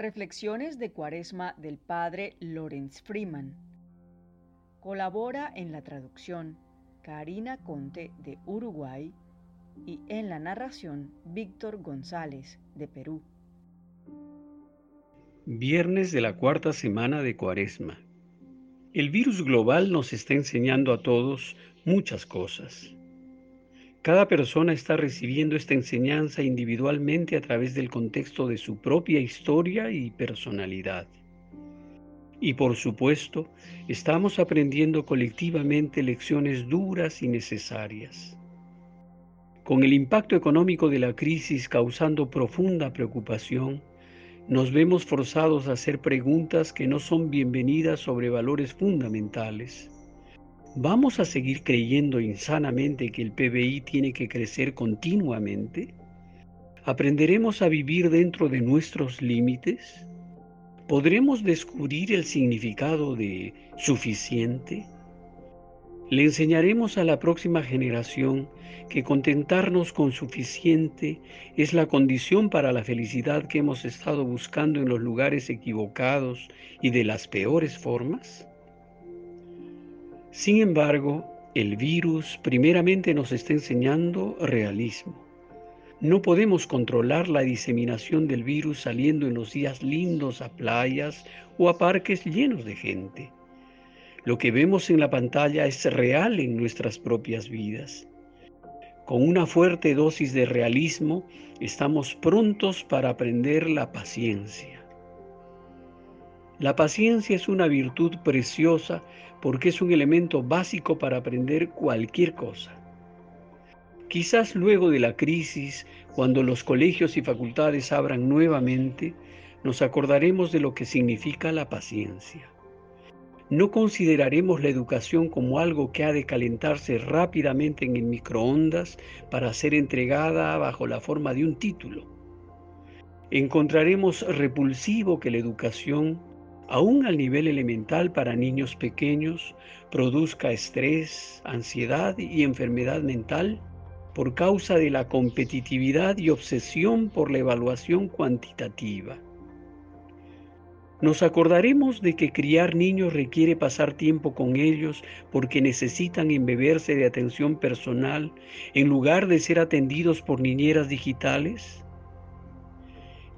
Reflexiones de Cuaresma del Padre Lorenz Freeman. Colabora en la traducción Karina Conte de Uruguay y en la narración Víctor González de Perú. Viernes de la cuarta semana de Cuaresma. El virus global nos está enseñando a todos muchas cosas. Cada persona está recibiendo esta enseñanza individualmente a través del contexto de su propia historia y personalidad. Y por supuesto, estamos aprendiendo colectivamente lecciones duras y necesarias. Con el impacto económico de la crisis causando profunda preocupación, nos vemos forzados a hacer preguntas que no son bienvenidas sobre valores fundamentales ¿Vamos a seguir creyendo insanamente que el PBI tiene que crecer continuamente? ¿Aprenderemos a vivir dentro de nuestros límites? ¿Podremos descubrir el significado de suficiente? Le enseñaremos a la próxima generación que contentarnos con suficiente es la condición para la felicidad que hemos estado buscando en los lugares equivocados y de las peores formas? Sin embargo, el virus primeramente nos está enseñando realismo. No podemos controlar la diseminación del virus saliendo en los días lindos a playas o a parques llenos de gente. Lo que vemos en la pantalla es real en nuestras propias vidas. Con una fuerte dosis de realismo estamos prontos para aprender la paciencia. La paciencia es una virtud preciosa porque es un elemento básico para aprender cualquier cosa. Quizás luego de la crisis, cuando los colegios y facultades abran nuevamente, nos acordaremos de lo que significa la paciencia. No consideraremos la educación como algo que ha de calentarse rápidamente en el microondas para ser entregada bajo la forma de un título. Encontraremos repulsivo que la educación aún al nivel elemental para niños pequeños, produzca estrés, ansiedad y enfermedad mental por causa de la competitividad y obsesión por la evaluación cuantitativa. Nos acordaremos de que criar niños requiere pasar tiempo con ellos porque necesitan embeberse de atención personal en lugar de ser atendidos por niñeras digitales.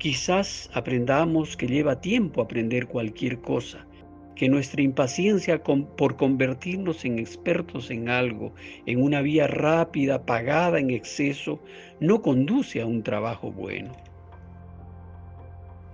Quizás aprendamos que lleva tiempo aprender cualquier cosa, que nuestra impaciencia por convertirnos en expertos en algo, en una vía rápida, pagada en exceso, no conduce a un trabajo bueno.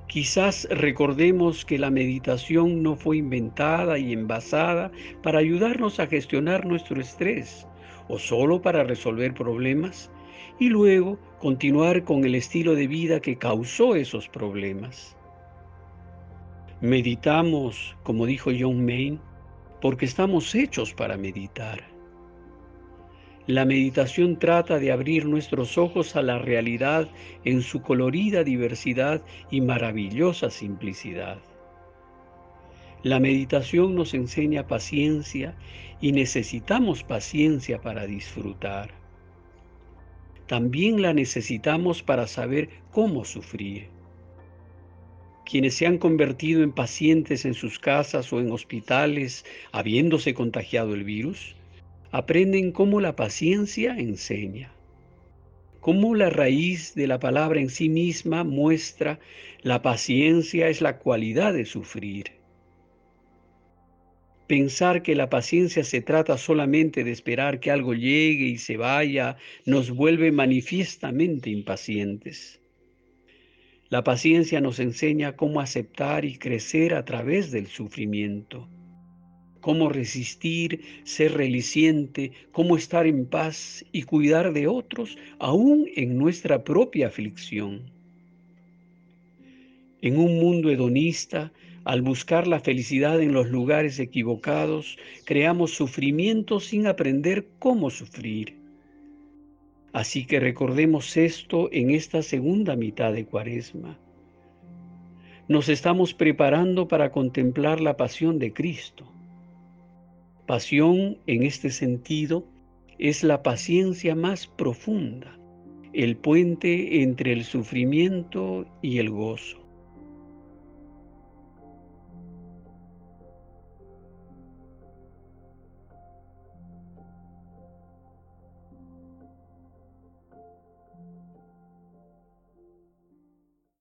Quizás recordemos que la meditación no fue inventada y envasada para ayudarnos a gestionar nuestro estrés o solo para resolver problemas, y luego continuar con el estilo de vida que causó esos problemas. Meditamos, como dijo John Maine, porque estamos hechos para meditar. La meditación trata de abrir nuestros ojos a la realidad en su colorida diversidad y maravillosa simplicidad. La meditación nos enseña paciencia y necesitamos paciencia para disfrutar también la necesitamos para saber cómo sufrir. Quienes se han convertido en pacientes en sus casas o en hospitales habiéndose contagiado el virus, aprenden cómo la paciencia enseña, cómo la raíz de la palabra en sí misma muestra la paciencia es la cualidad de sufrir. Pensar que la paciencia se trata solamente de esperar que algo llegue y se vaya nos vuelve manifiestamente impacientes. La paciencia nos enseña cómo aceptar y crecer a través del sufrimiento, cómo resistir, ser reliciente, cómo estar en paz y cuidar de otros aún en nuestra propia aflicción. En un mundo hedonista, al buscar la felicidad en los lugares equivocados, creamos sufrimiento sin aprender cómo sufrir. Así que recordemos esto en esta segunda mitad de Cuaresma. Nos estamos preparando para contemplar la pasión de Cristo. Pasión, en este sentido, es la paciencia más profunda, el puente entre el sufrimiento y el gozo.